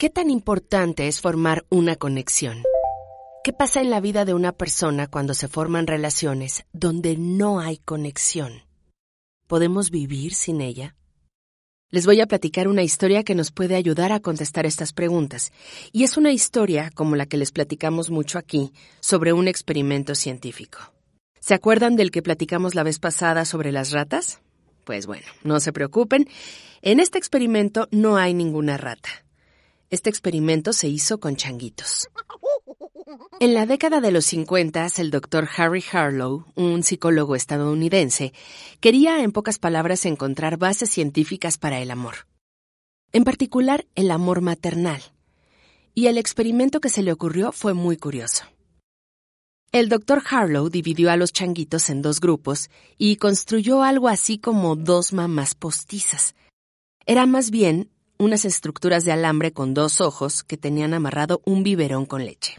¿Qué tan importante es formar una conexión? ¿Qué pasa en la vida de una persona cuando se forman relaciones donde no hay conexión? ¿Podemos vivir sin ella? Les voy a platicar una historia que nos puede ayudar a contestar estas preguntas, y es una historia, como la que les platicamos mucho aquí, sobre un experimento científico. ¿Se acuerdan del que platicamos la vez pasada sobre las ratas? Pues bueno, no se preocupen, en este experimento no hay ninguna rata. Este experimento se hizo con changuitos. En la década de los 50, el doctor Harry Harlow, un psicólogo estadounidense, quería en pocas palabras encontrar bases científicas para el amor. En particular, el amor maternal. Y el experimento que se le ocurrió fue muy curioso. El doctor Harlow dividió a los changuitos en dos grupos y construyó algo así como dos mamás postizas. Era más bien unas estructuras de alambre con dos ojos que tenían amarrado un biberón con leche.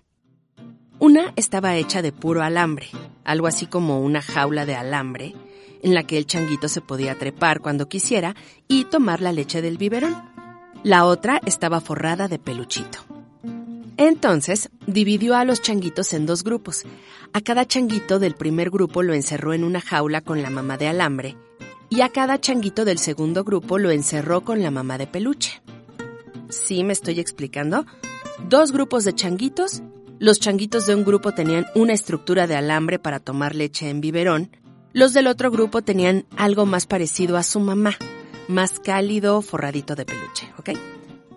Una estaba hecha de puro alambre, algo así como una jaula de alambre, en la que el changuito se podía trepar cuando quisiera y tomar la leche del biberón. La otra estaba forrada de peluchito. Entonces, dividió a los changuitos en dos grupos. A cada changuito del primer grupo lo encerró en una jaula con la mamá de alambre y a cada changuito del segundo grupo lo encerró con la mamá de peluche. ¿Sí me estoy explicando? Dos grupos de changuitos. Los changuitos de un grupo tenían una estructura de alambre para tomar leche en biberón. Los del otro grupo tenían algo más parecido a su mamá, más cálido, forradito de peluche, ¿ok?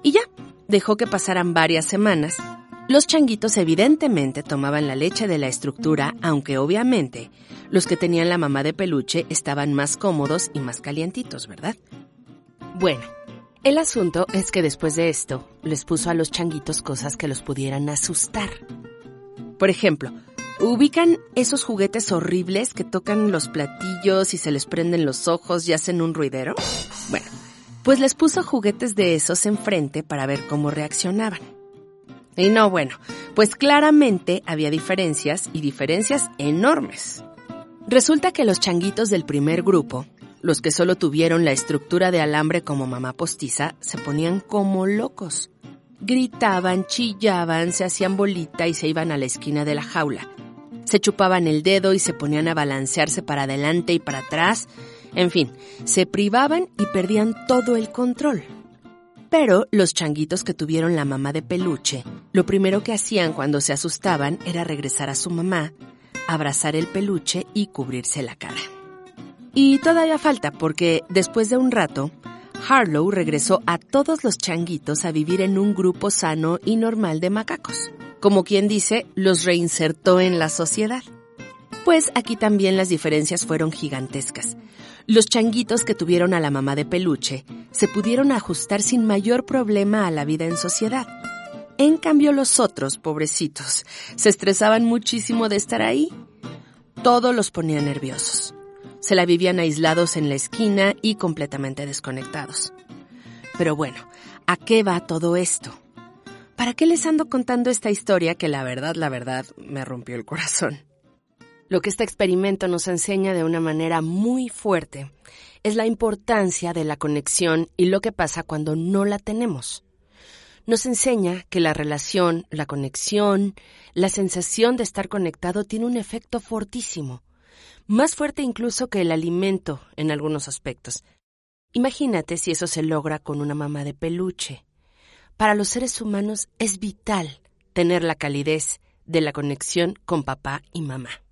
Y ya, dejó que pasaran varias semanas. Los changuitos evidentemente tomaban la leche de la estructura, aunque obviamente los que tenían la mamá de peluche estaban más cómodos y más calientitos, ¿verdad? Bueno, el asunto es que después de esto les puso a los changuitos cosas que los pudieran asustar. Por ejemplo, ¿ubican esos juguetes horribles que tocan los platillos y se les prenden los ojos y hacen un ruidero? Bueno, pues les puso juguetes de esos enfrente para ver cómo reaccionaban. Y no, bueno, pues claramente había diferencias y diferencias enormes. Resulta que los changuitos del primer grupo, los que solo tuvieron la estructura de alambre como mamá postiza, se ponían como locos. Gritaban, chillaban, se hacían bolita y se iban a la esquina de la jaula. Se chupaban el dedo y se ponían a balancearse para adelante y para atrás. En fin, se privaban y perdían todo el control. Pero los changuitos que tuvieron la mamá de peluche, lo primero que hacían cuando se asustaban era regresar a su mamá, abrazar el peluche y cubrirse la cara. Y todavía falta porque después de un rato, Harlow regresó a todos los changuitos a vivir en un grupo sano y normal de macacos. Como quien dice, los reinsertó en la sociedad. Pues aquí también las diferencias fueron gigantescas. Los changuitos que tuvieron a la mamá de peluche se pudieron ajustar sin mayor problema a la vida en sociedad. En cambio los otros, pobrecitos, se estresaban muchísimo de estar ahí. Todo los ponía nerviosos. Se la vivían aislados en la esquina y completamente desconectados. Pero bueno, ¿a qué va todo esto? ¿Para qué les ando contando esta historia que la verdad, la verdad, me rompió el corazón? Lo que este experimento nos enseña de una manera muy fuerte es la importancia de la conexión y lo que pasa cuando no la tenemos nos enseña que la relación, la conexión, la sensación de estar conectado tiene un efecto fortísimo, más fuerte incluso que el alimento en algunos aspectos. Imagínate si eso se logra con una mamá de peluche. Para los seres humanos es vital tener la calidez de la conexión con papá y mamá.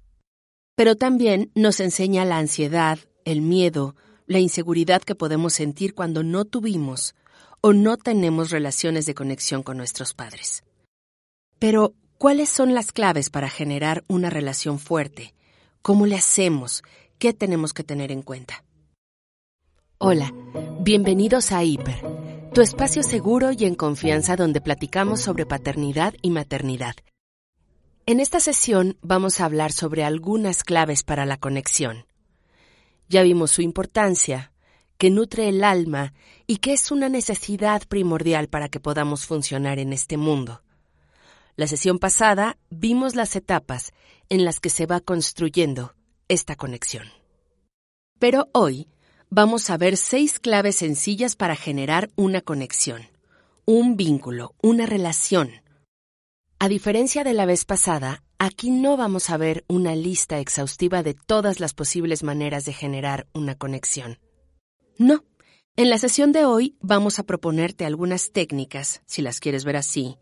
Pero también nos enseña la ansiedad, el miedo, la inseguridad que podemos sentir cuando no tuvimos o no tenemos relaciones de conexión con nuestros padres. Pero, ¿cuáles son las claves para generar una relación fuerte? ¿Cómo le hacemos? ¿Qué tenemos que tener en cuenta? Hola, bienvenidos a Hiper, tu espacio seguro y en confianza donde platicamos sobre paternidad y maternidad. En esta sesión vamos a hablar sobre algunas claves para la conexión. Ya vimos su importancia, que nutre el alma y que es una necesidad primordial para que podamos funcionar en este mundo. La sesión pasada vimos las etapas en las que se va construyendo esta conexión. Pero hoy vamos a ver seis claves sencillas para generar una conexión, un vínculo, una relación. A diferencia de la vez pasada, aquí no vamos a ver una lista exhaustiva de todas las posibles maneras de generar una conexión. No, en la sesión de hoy vamos a proponerte algunas técnicas, si las quieres ver así,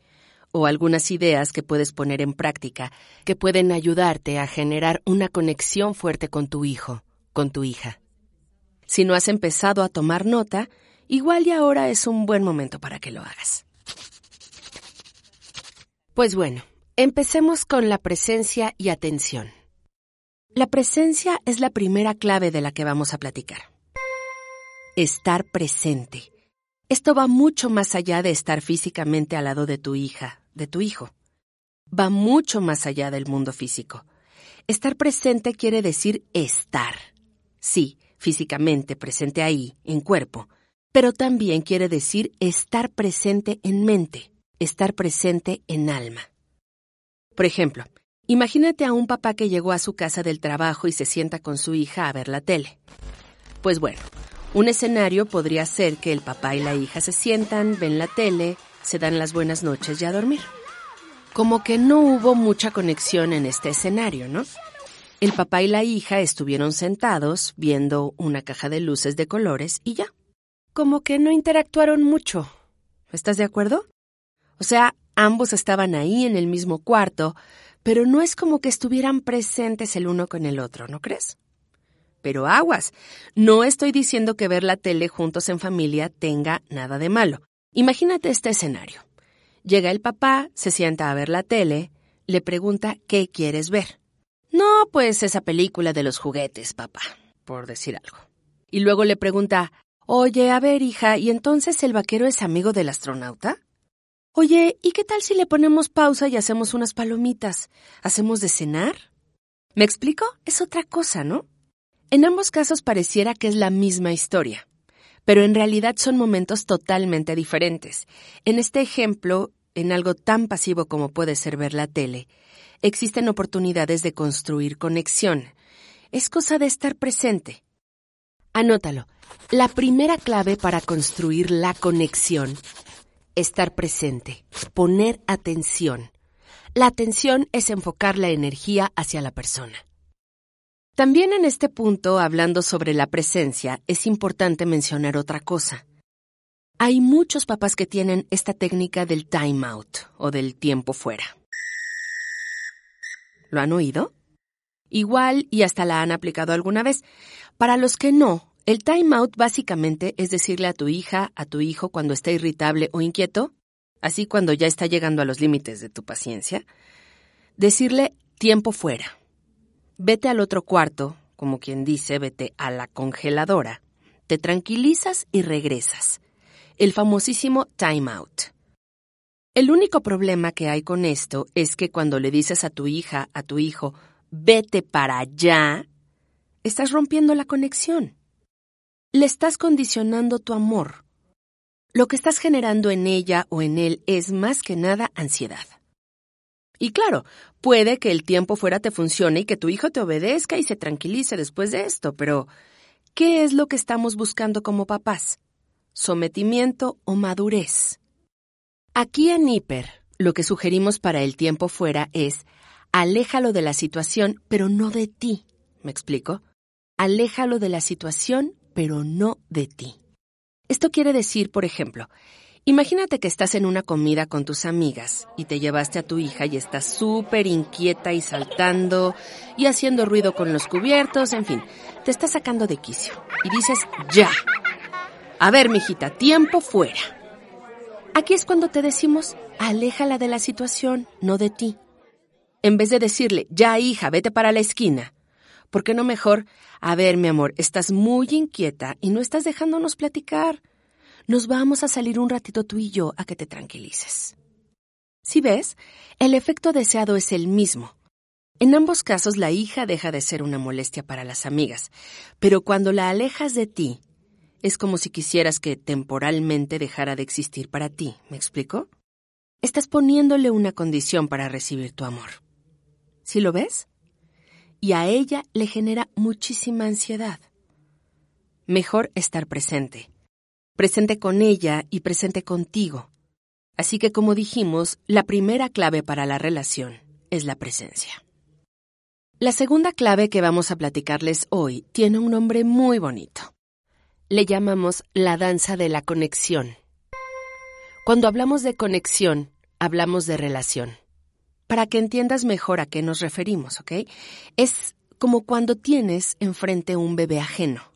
o algunas ideas que puedes poner en práctica que pueden ayudarte a generar una conexión fuerte con tu hijo, con tu hija. Si no has empezado a tomar nota, igual y ahora es un buen momento para que lo hagas. Pues bueno, empecemos con la presencia y atención. La presencia es la primera clave de la que vamos a platicar estar presente. Esto va mucho más allá de estar físicamente al lado de tu hija, de tu hijo. Va mucho más allá del mundo físico. Estar presente quiere decir estar. Sí, físicamente presente ahí, en cuerpo, pero también quiere decir estar presente en mente, estar presente en alma. Por ejemplo, imagínate a un papá que llegó a su casa del trabajo y se sienta con su hija a ver la tele. Pues bueno, un escenario podría ser que el papá y la hija se sientan, ven la tele, se dan las buenas noches y a dormir. Como que no hubo mucha conexión en este escenario, ¿no? El papá y la hija estuvieron sentados viendo una caja de luces de colores y ya. Como que no interactuaron mucho. ¿Estás de acuerdo? O sea, ambos estaban ahí en el mismo cuarto, pero no es como que estuvieran presentes el uno con el otro, ¿no crees? Pero aguas, no estoy diciendo que ver la tele juntos en familia tenga nada de malo. Imagínate este escenario. Llega el papá, se sienta a ver la tele, le pregunta ¿qué quieres ver? No, pues esa película de los juguetes, papá, por decir algo. Y luego le pregunta Oye, a ver, hija, ¿y entonces el vaquero es amigo del astronauta? Oye, ¿y qué tal si le ponemos pausa y hacemos unas palomitas? ¿Hacemos de cenar? ¿Me explico? Es otra cosa, ¿no? En ambos casos pareciera que es la misma historia, pero en realidad son momentos totalmente diferentes. En este ejemplo, en algo tan pasivo como puede ser ver la tele, existen oportunidades de construir conexión. Es cosa de estar presente. Anótalo. La primera clave para construir la conexión, estar presente, poner atención. La atención es enfocar la energía hacia la persona. También en este punto, hablando sobre la presencia, es importante mencionar otra cosa. Hay muchos papás que tienen esta técnica del time out o del tiempo fuera. ¿Lo han oído? Igual y hasta la han aplicado alguna vez. Para los que no, el time out básicamente es decirle a tu hija, a tu hijo cuando está irritable o inquieto, así cuando ya está llegando a los límites de tu paciencia, decirle tiempo fuera Vete al otro cuarto, como quien dice, vete a la congeladora. Te tranquilizas y regresas. El famosísimo time out. El único problema que hay con esto es que cuando le dices a tu hija, a tu hijo, vete para allá, estás rompiendo la conexión. Le estás condicionando tu amor. Lo que estás generando en ella o en él es más que nada ansiedad. Y claro, puede que el tiempo fuera te funcione y que tu hijo te obedezca y se tranquilice después de esto, pero ¿qué es lo que estamos buscando como papás? ¿Sometimiento o madurez? Aquí en Hiper, lo que sugerimos para el tiempo fuera es aléjalo de la situación, pero no de ti. ¿Me explico? Aléjalo de la situación, pero no de ti. Esto quiere decir, por ejemplo, Imagínate que estás en una comida con tus amigas y te llevaste a tu hija y estás súper inquieta y saltando y haciendo ruido con los cubiertos, en fin, te estás sacando de quicio y dices, ya. A ver, mijita, tiempo fuera. Aquí es cuando te decimos, aléjala de la situación, no de ti. En vez de decirle, ya hija, vete para la esquina, ¿por qué no mejor, a ver, mi amor, estás muy inquieta y no estás dejándonos platicar? Nos vamos a salir un ratito tú y yo a que te tranquilices. Si ves, el efecto deseado es el mismo. En ambos casos la hija deja de ser una molestia para las amigas, pero cuando la alejas de ti, es como si quisieras que temporalmente dejara de existir para ti, ¿me explico? Estás poniéndole una condición para recibir tu amor. ¿Sí lo ves? Y a ella le genera muchísima ansiedad. Mejor estar presente presente con ella y presente contigo. Así que como dijimos, la primera clave para la relación es la presencia. La segunda clave que vamos a platicarles hoy tiene un nombre muy bonito. Le llamamos la danza de la conexión. Cuando hablamos de conexión, hablamos de relación. Para que entiendas mejor a qué nos referimos, ¿ok? Es como cuando tienes enfrente un bebé ajeno.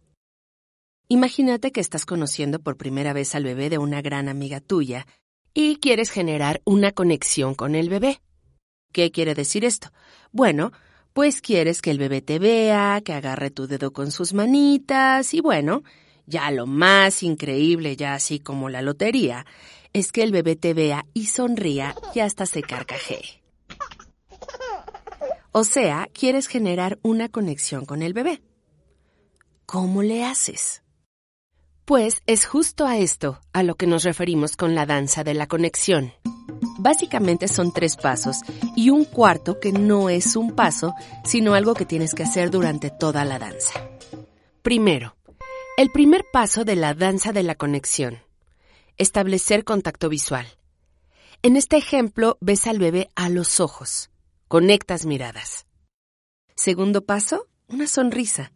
Imagínate que estás conociendo por primera vez al bebé de una gran amiga tuya y quieres generar una conexión con el bebé. ¿Qué quiere decir esto? Bueno, pues quieres que el bebé te vea, que agarre tu dedo con sus manitas y bueno, ya lo más increíble, ya así como la lotería, es que el bebé te vea y sonría y hasta se carcajee. O sea, quieres generar una conexión con el bebé. ¿Cómo le haces? Pues es justo a esto a lo que nos referimos con la danza de la conexión. Básicamente son tres pasos y un cuarto que no es un paso, sino algo que tienes que hacer durante toda la danza. Primero, el primer paso de la danza de la conexión. Establecer contacto visual. En este ejemplo ves al bebé a los ojos. Conectas miradas. Segundo paso, una sonrisa.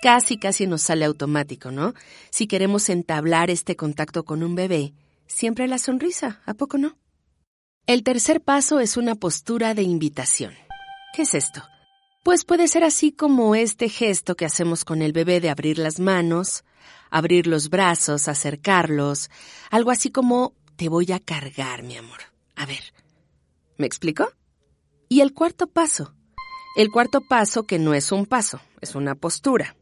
Casi, casi nos sale automático, ¿no? Si queremos entablar este contacto con un bebé, siempre la sonrisa, ¿a poco no? El tercer paso es una postura de invitación. ¿Qué es esto? Pues puede ser así como este gesto que hacemos con el bebé de abrir las manos, abrir los brazos, acercarlos, algo así como te voy a cargar, mi amor. A ver, ¿me explico? Y el cuarto paso. El cuarto paso que no es un paso, es una postura.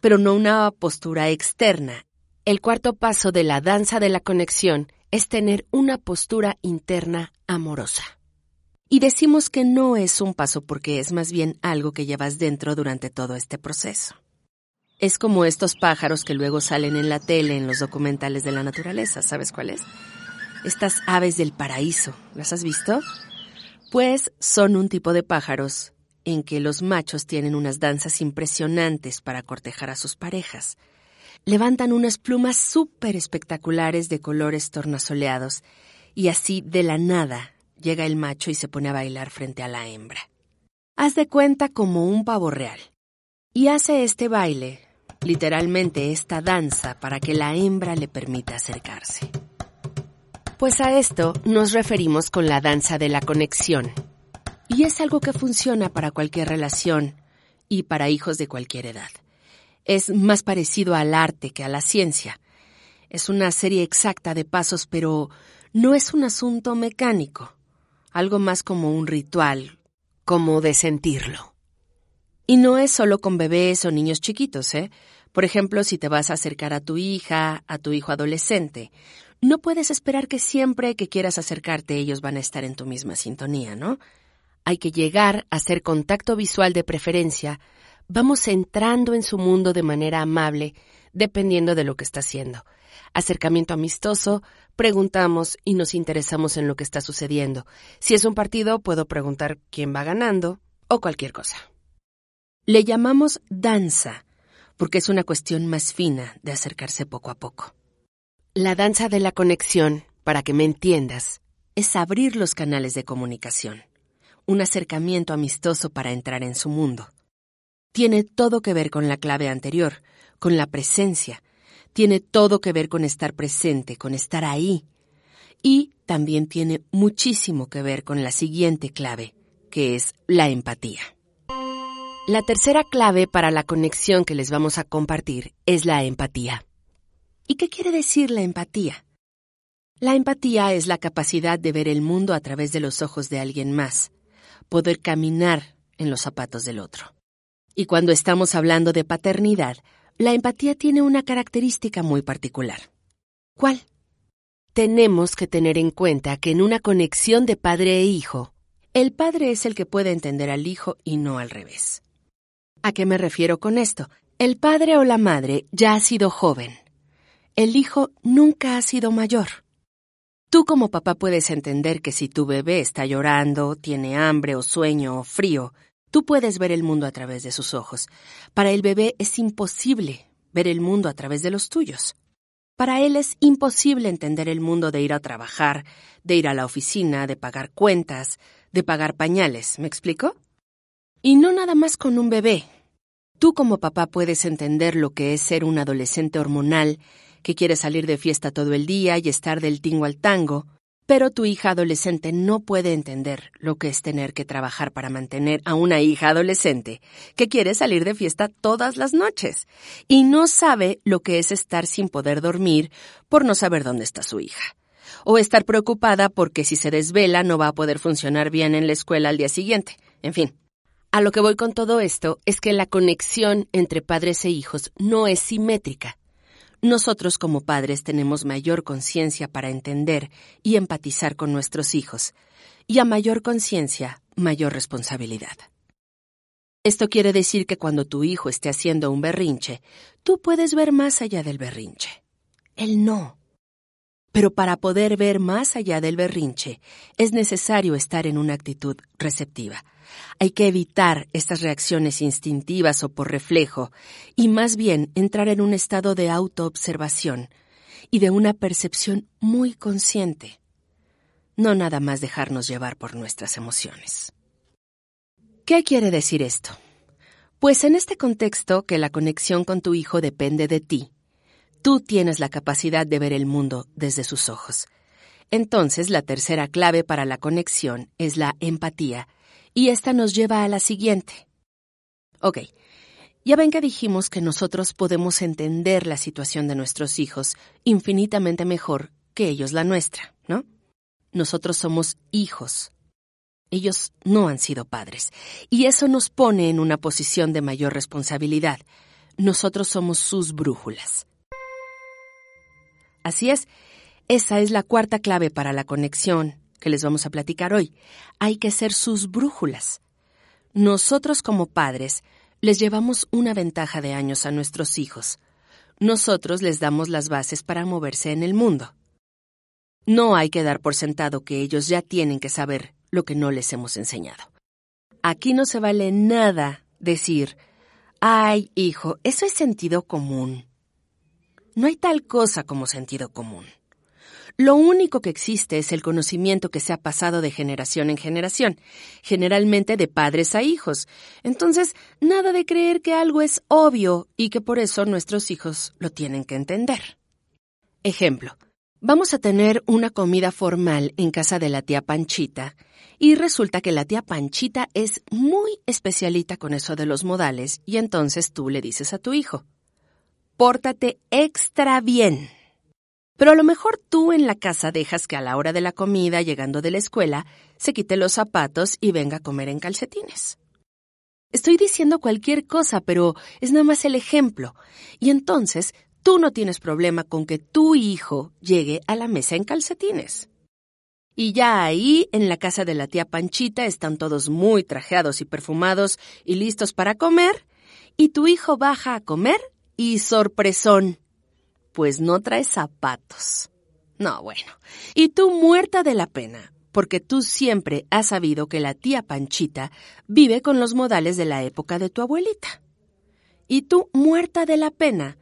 Pero no una postura externa. El cuarto paso de la danza de la conexión es tener una postura interna amorosa. Y decimos que no es un paso porque es más bien algo que llevas dentro durante todo este proceso. Es como estos pájaros que luego salen en la tele en los documentales de la naturaleza, ¿sabes cuáles? Estas aves del paraíso, ¿las has visto? Pues son un tipo de pájaros en que los machos tienen unas danzas impresionantes para cortejar a sus parejas levantan unas plumas súper espectaculares de colores tornasoleados, y así de la nada llega el macho y se pone a bailar frente a la hembra. Haz de cuenta como un pavo real. Y hace este baile, literalmente esta danza, para que la hembra le permita acercarse. Pues a esto nos referimos con la danza de la conexión. Y es algo que funciona para cualquier relación y para hijos de cualquier edad es más parecido al arte que a la ciencia. Es una serie exacta de pasos, pero no es un asunto mecánico, algo más como un ritual, como de sentirlo. Y no es solo con bebés o niños chiquitos, ¿eh? Por ejemplo, si te vas a acercar a tu hija, a tu hijo adolescente, no puedes esperar que siempre que quieras acercarte ellos van a estar en tu misma sintonía, ¿no? Hay que llegar a hacer contacto visual de preferencia vamos entrando en su mundo de manera amable, dependiendo de lo que está haciendo. Acercamiento amistoso, preguntamos y nos interesamos en lo que está sucediendo. Si es un partido, puedo preguntar quién va ganando o cualquier cosa. Le llamamos danza, porque es una cuestión más fina de acercarse poco a poco. La danza de la conexión, para que me entiendas, es abrir los canales de comunicación, un acercamiento amistoso para entrar en su mundo tiene todo que ver con la clave anterior, con la presencia, tiene todo que ver con estar presente, con estar ahí. Y también tiene muchísimo que ver con la siguiente clave, que es la empatía. La tercera clave para la conexión que les vamos a compartir es la empatía. ¿Y qué quiere decir la empatía? La empatía es la capacidad de ver el mundo a través de los ojos de alguien más, poder caminar en los zapatos del otro. Y cuando estamos hablando de paternidad, la empatía tiene una característica muy particular. ¿Cuál? Tenemos que tener en cuenta que en una conexión de padre e hijo, el padre es el que puede entender al hijo y no al revés. ¿A qué me refiero con esto? El padre o la madre ya ha sido joven. El hijo nunca ha sido mayor. Tú como papá puedes entender que si tu bebé está llorando, tiene hambre o sueño o frío, Tú puedes ver el mundo a través de sus ojos. Para el bebé es imposible ver el mundo a través de los tuyos. Para él es imposible entender el mundo de ir a trabajar, de ir a la oficina, de pagar cuentas, de pagar pañales, ¿me explico? Y no nada más con un bebé. Tú como papá puedes entender lo que es ser un adolescente hormonal que quiere salir de fiesta todo el día y estar del tingo al tango, pero tu hija adolescente no puede entender lo que es tener que trabajar para mantener a una hija adolescente que quiere salir de fiesta todas las noches y no sabe lo que es estar sin poder dormir por no saber dónde está su hija. O estar preocupada porque si se desvela no va a poder funcionar bien en la escuela al día siguiente. En fin. A lo que voy con todo esto es que la conexión entre padres e hijos no es simétrica. Nosotros como padres tenemos mayor conciencia para entender y empatizar con nuestros hijos, y a mayor conciencia, mayor responsabilidad. Esto quiere decir que cuando tu hijo esté haciendo un berrinche, tú puedes ver más allá del berrinche. Él no. Pero para poder ver más allá del berrinche, es necesario estar en una actitud receptiva hay que evitar estas reacciones instintivas o por reflejo y más bien entrar en un estado de autoobservación y de una percepción muy consciente. No nada más dejarnos llevar por nuestras emociones. ¿Qué quiere decir esto? Pues en este contexto que la conexión con tu hijo depende de ti, tú tienes la capacidad de ver el mundo desde sus ojos. Entonces la tercera clave para la conexión es la empatía y esta nos lleva a la siguiente. Ok, ya ven que dijimos que nosotros podemos entender la situación de nuestros hijos infinitamente mejor que ellos la nuestra, ¿no? Nosotros somos hijos. Ellos no han sido padres. Y eso nos pone en una posición de mayor responsabilidad. Nosotros somos sus brújulas. Así es, esa es la cuarta clave para la conexión que les vamos a platicar hoy. Hay que ser sus brújulas. Nosotros como padres les llevamos una ventaja de años a nuestros hijos. Nosotros les damos las bases para moverse en el mundo. No hay que dar por sentado que ellos ya tienen que saber lo que no les hemos enseñado. Aquí no se vale nada decir, ay, hijo, eso es sentido común. No hay tal cosa como sentido común. Lo único que existe es el conocimiento que se ha pasado de generación en generación, generalmente de padres a hijos. Entonces, nada de creer que algo es obvio y que por eso nuestros hijos lo tienen que entender. Ejemplo. Vamos a tener una comida formal en casa de la tía Panchita y resulta que la tía Panchita es muy especialita con eso de los modales y entonces tú le dices a tu hijo, pórtate extra bien. Pero a lo mejor tú en la casa dejas que a la hora de la comida, llegando de la escuela, se quite los zapatos y venga a comer en calcetines. Estoy diciendo cualquier cosa, pero es nada más el ejemplo. Y entonces tú no tienes problema con que tu hijo llegue a la mesa en calcetines. Y ya ahí, en la casa de la tía Panchita, están todos muy trajeados y perfumados y listos para comer, y tu hijo baja a comer y sorpresón pues no traes zapatos. No, bueno. Y tú muerta de la pena, porque tú siempre has sabido que la tía Panchita vive con los modales de la época de tu abuelita. Y tú, muerta de la pena,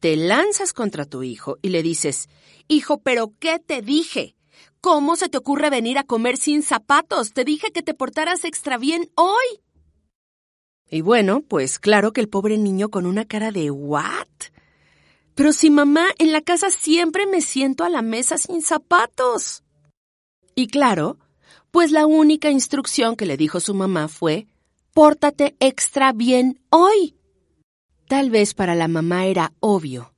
te lanzas contra tu hijo y le dices, Hijo, pero ¿qué te dije? ¿Cómo se te ocurre venir a comer sin zapatos? Te dije que te portaras extra bien hoy. Y bueno, pues claro que el pobre niño con una cara de ¿what? Pero si mamá, en la casa siempre me siento a la mesa sin zapatos. Y claro, pues la única instrucción que le dijo su mamá fue, pórtate extra bien hoy. Tal vez para la mamá era obvio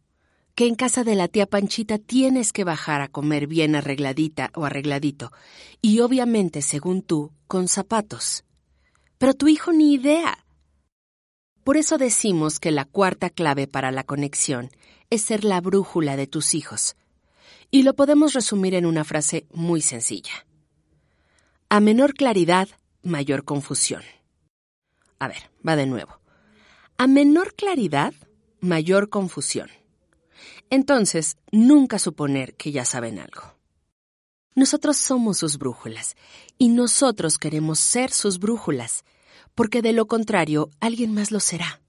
que en casa de la tía Panchita tienes que bajar a comer bien arregladita o arregladito, y obviamente, según tú, con zapatos. Pero tu hijo ni idea. Por eso decimos que la cuarta clave para la conexión es ser la brújula de tus hijos. Y lo podemos resumir en una frase muy sencilla. A menor claridad, mayor confusión. A ver, va de nuevo. A menor claridad, mayor confusión. Entonces, nunca suponer que ya saben algo. Nosotros somos sus brújulas y nosotros queremos ser sus brújulas, porque de lo contrario alguien más lo será.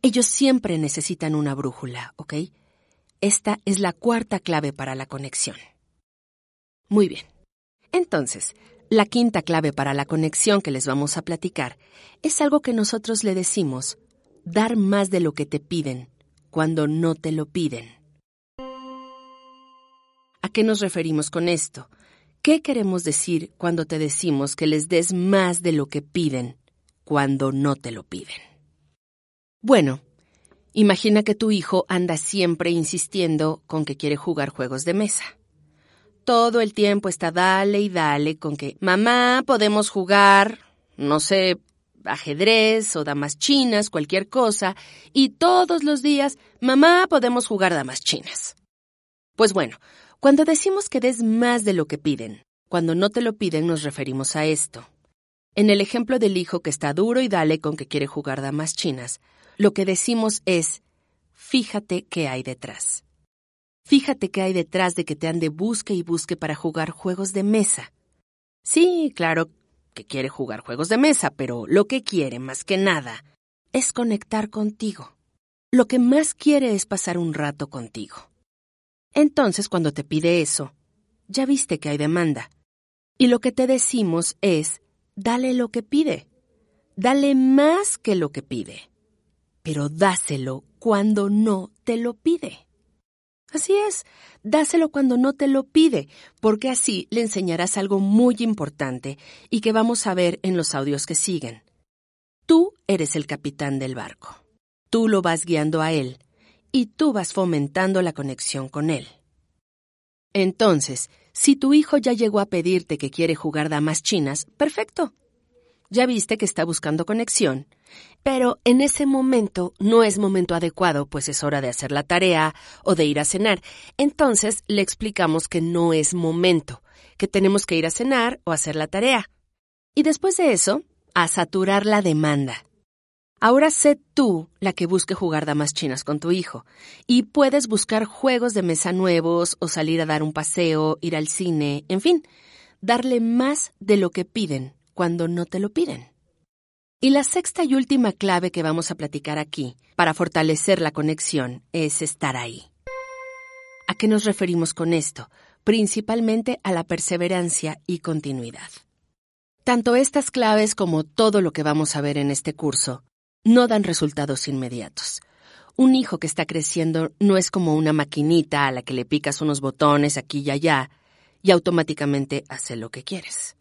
Ellos siempre necesitan una brújula, ¿ok? Esta es la cuarta clave para la conexión. Muy bien. Entonces, la quinta clave para la conexión que les vamos a platicar es algo que nosotros le decimos dar más de lo que te piden cuando no te lo piden. ¿A qué nos referimos con esto? ¿Qué queremos decir cuando te decimos que les des más de lo que piden cuando no te lo piden? Bueno, imagina que tu hijo anda siempre insistiendo con que quiere jugar juegos de mesa. Todo el tiempo está dale y dale con que, mamá, podemos jugar, no sé, ajedrez o damas chinas, cualquier cosa, y todos los días, mamá, podemos jugar damas chinas. Pues bueno, cuando decimos que des más de lo que piden, cuando no te lo piden nos referimos a esto. En el ejemplo del hijo que está duro y dale con que quiere jugar damas chinas, lo que decimos es, fíjate qué hay detrás. Fíjate qué hay detrás de que te ande busque y busque para jugar juegos de mesa. Sí, claro que quiere jugar juegos de mesa, pero lo que quiere más que nada es conectar contigo. Lo que más quiere es pasar un rato contigo. Entonces, cuando te pide eso, ya viste que hay demanda. Y lo que te decimos es, dale lo que pide. Dale más que lo que pide. Pero dáselo cuando no te lo pide. Así es, dáselo cuando no te lo pide, porque así le enseñarás algo muy importante y que vamos a ver en los audios que siguen. Tú eres el capitán del barco. Tú lo vas guiando a él y tú vas fomentando la conexión con él. Entonces, si tu hijo ya llegó a pedirte que quiere jugar damas chinas, perfecto. Ya viste que está buscando conexión, pero en ese momento no es momento adecuado, pues es hora de hacer la tarea o de ir a cenar. Entonces le explicamos que no es momento, que tenemos que ir a cenar o hacer la tarea. Y después de eso, a saturar la demanda. Ahora sé tú la que busque jugar damas chinas con tu hijo. Y puedes buscar juegos de mesa nuevos o salir a dar un paseo, ir al cine, en fin, darle más de lo que piden cuando no te lo piden. Y la sexta y última clave que vamos a platicar aquí para fortalecer la conexión es estar ahí. ¿A qué nos referimos con esto? Principalmente a la perseverancia y continuidad. Tanto estas claves como todo lo que vamos a ver en este curso no dan resultados inmediatos. Un hijo que está creciendo no es como una maquinita a la que le picas unos botones aquí y allá y automáticamente hace lo que quieres.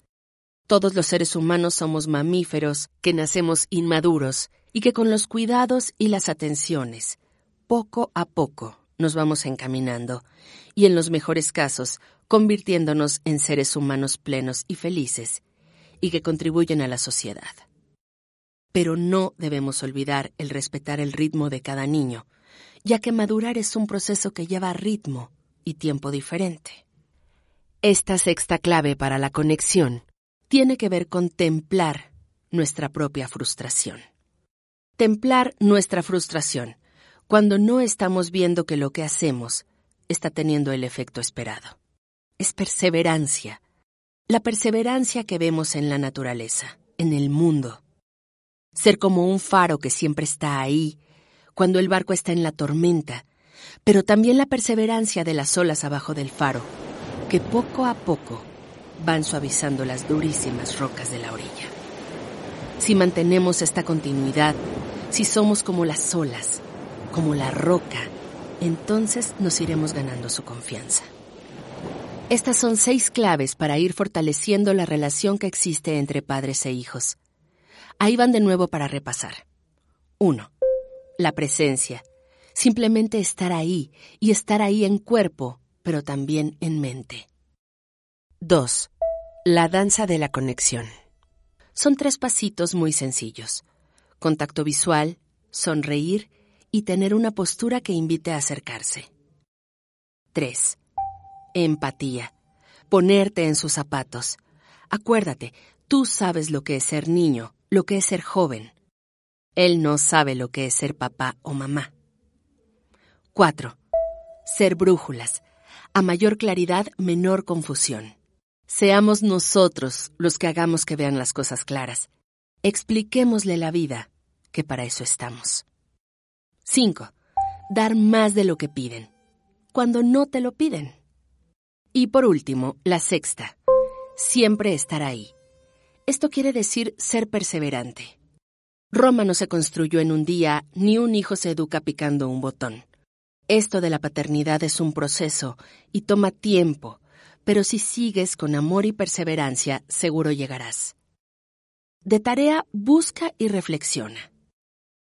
Todos los seres humanos somos mamíferos que nacemos inmaduros y que con los cuidados y las atenciones, poco a poco, nos vamos encaminando y en los mejores casos, convirtiéndonos en seres humanos plenos y felices y que contribuyen a la sociedad. Pero no debemos olvidar el respetar el ritmo de cada niño, ya que madurar es un proceso que lleva ritmo y tiempo diferente. Esta sexta clave para la conexión tiene que ver con templar nuestra propia frustración. Templar nuestra frustración cuando no estamos viendo que lo que hacemos está teniendo el efecto esperado. Es perseverancia, la perseverancia que vemos en la naturaleza, en el mundo, ser como un faro que siempre está ahí, cuando el barco está en la tormenta, pero también la perseverancia de las olas abajo del faro, que poco a poco van suavizando las durísimas rocas de la orilla. Si mantenemos esta continuidad, si somos como las olas, como la roca, entonces nos iremos ganando su confianza. Estas son seis claves para ir fortaleciendo la relación que existe entre padres e hijos. Ahí van de nuevo para repasar. 1. La presencia. Simplemente estar ahí y estar ahí en cuerpo, pero también en mente. 2. La danza de la conexión. Son tres pasitos muy sencillos. Contacto visual, sonreír y tener una postura que invite a acercarse. 3. Empatía. Ponerte en sus zapatos. Acuérdate, tú sabes lo que es ser niño, lo que es ser joven. Él no sabe lo que es ser papá o mamá. 4. Ser brújulas. A mayor claridad, menor confusión. Seamos nosotros los que hagamos que vean las cosas claras. Expliquémosle la vida, que para eso estamos. 5. Dar más de lo que piden. cuando no te lo piden. Y por último, la sexta, siempre estar ahí. Esto quiere decir ser perseverante. Roma no se construyó en un día, ni un hijo se educa picando un botón. Esto de la paternidad es un proceso y toma tiempo, pero si sigues con amor y perseverancia, seguro llegarás. De tarea, busca y reflexiona.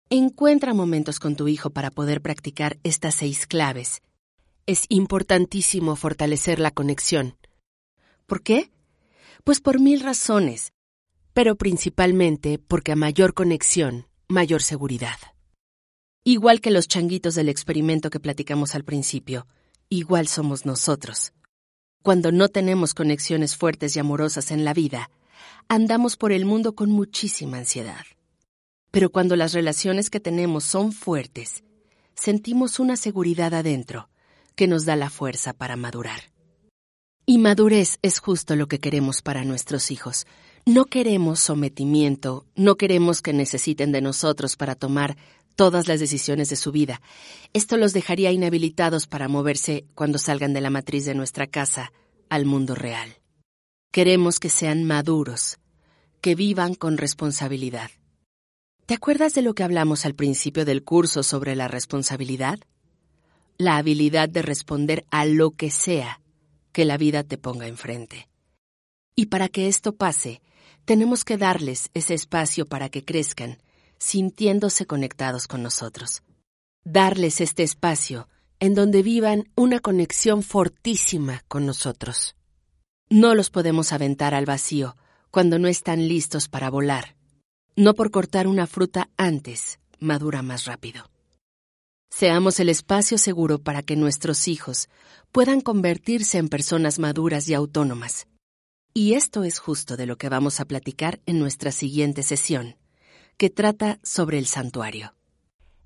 Encuentra momentos con tu hijo para poder practicar estas seis claves. Es importantísimo fortalecer la conexión. ¿Por qué? Pues por mil razones, pero principalmente porque a mayor conexión, mayor seguridad. Igual que los changuitos del experimento que platicamos al principio, igual somos nosotros. Cuando no tenemos conexiones fuertes y amorosas en la vida, andamos por el mundo con muchísima ansiedad. Pero cuando las relaciones que tenemos son fuertes, sentimos una seguridad adentro que nos da la fuerza para madurar. Y madurez es justo lo que queremos para nuestros hijos, no queremos sometimiento, no queremos que necesiten de nosotros para tomar todas las decisiones de su vida. Esto los dejaría inhabilitados para moverse cuando salgan de la matriz de nuestra casa al mundo real. Queremos que sean maduros, que vivan con responsabilidad. ¿Te acuerdas de lo que hablamos al principio del curso sobre la responsabilidad? La habilidad de responder a lo que sea que la vida te ponga enfrente. Y para que esto pase, tenemos que darles ese espacio para que crezcan, sintiéndose conectados con nosotros. Darles este espacio en donde vivan una conexión fortísima con nosotros. No los podemos aventar al vacío cuando no están listos para volar. No por cortar una fruta antes, madura más rápido. Seamos el espacio seguro para que nuestros hijos puedan convertirse en personas maduras y autónomas, y esto es justo de lo que vamos a platicar en nuestra siguiente sesión, que trata sobre el santuario.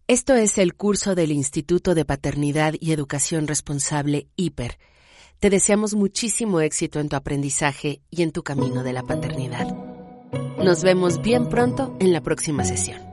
Esto es el curso del Instituto de Paternidad y Educación Responsable HIPER. Te deseamos muchísimo éxito en tu aprendizaje y en tu camino de la paternidad. Nos vemos bien pronto en la próxima sesión.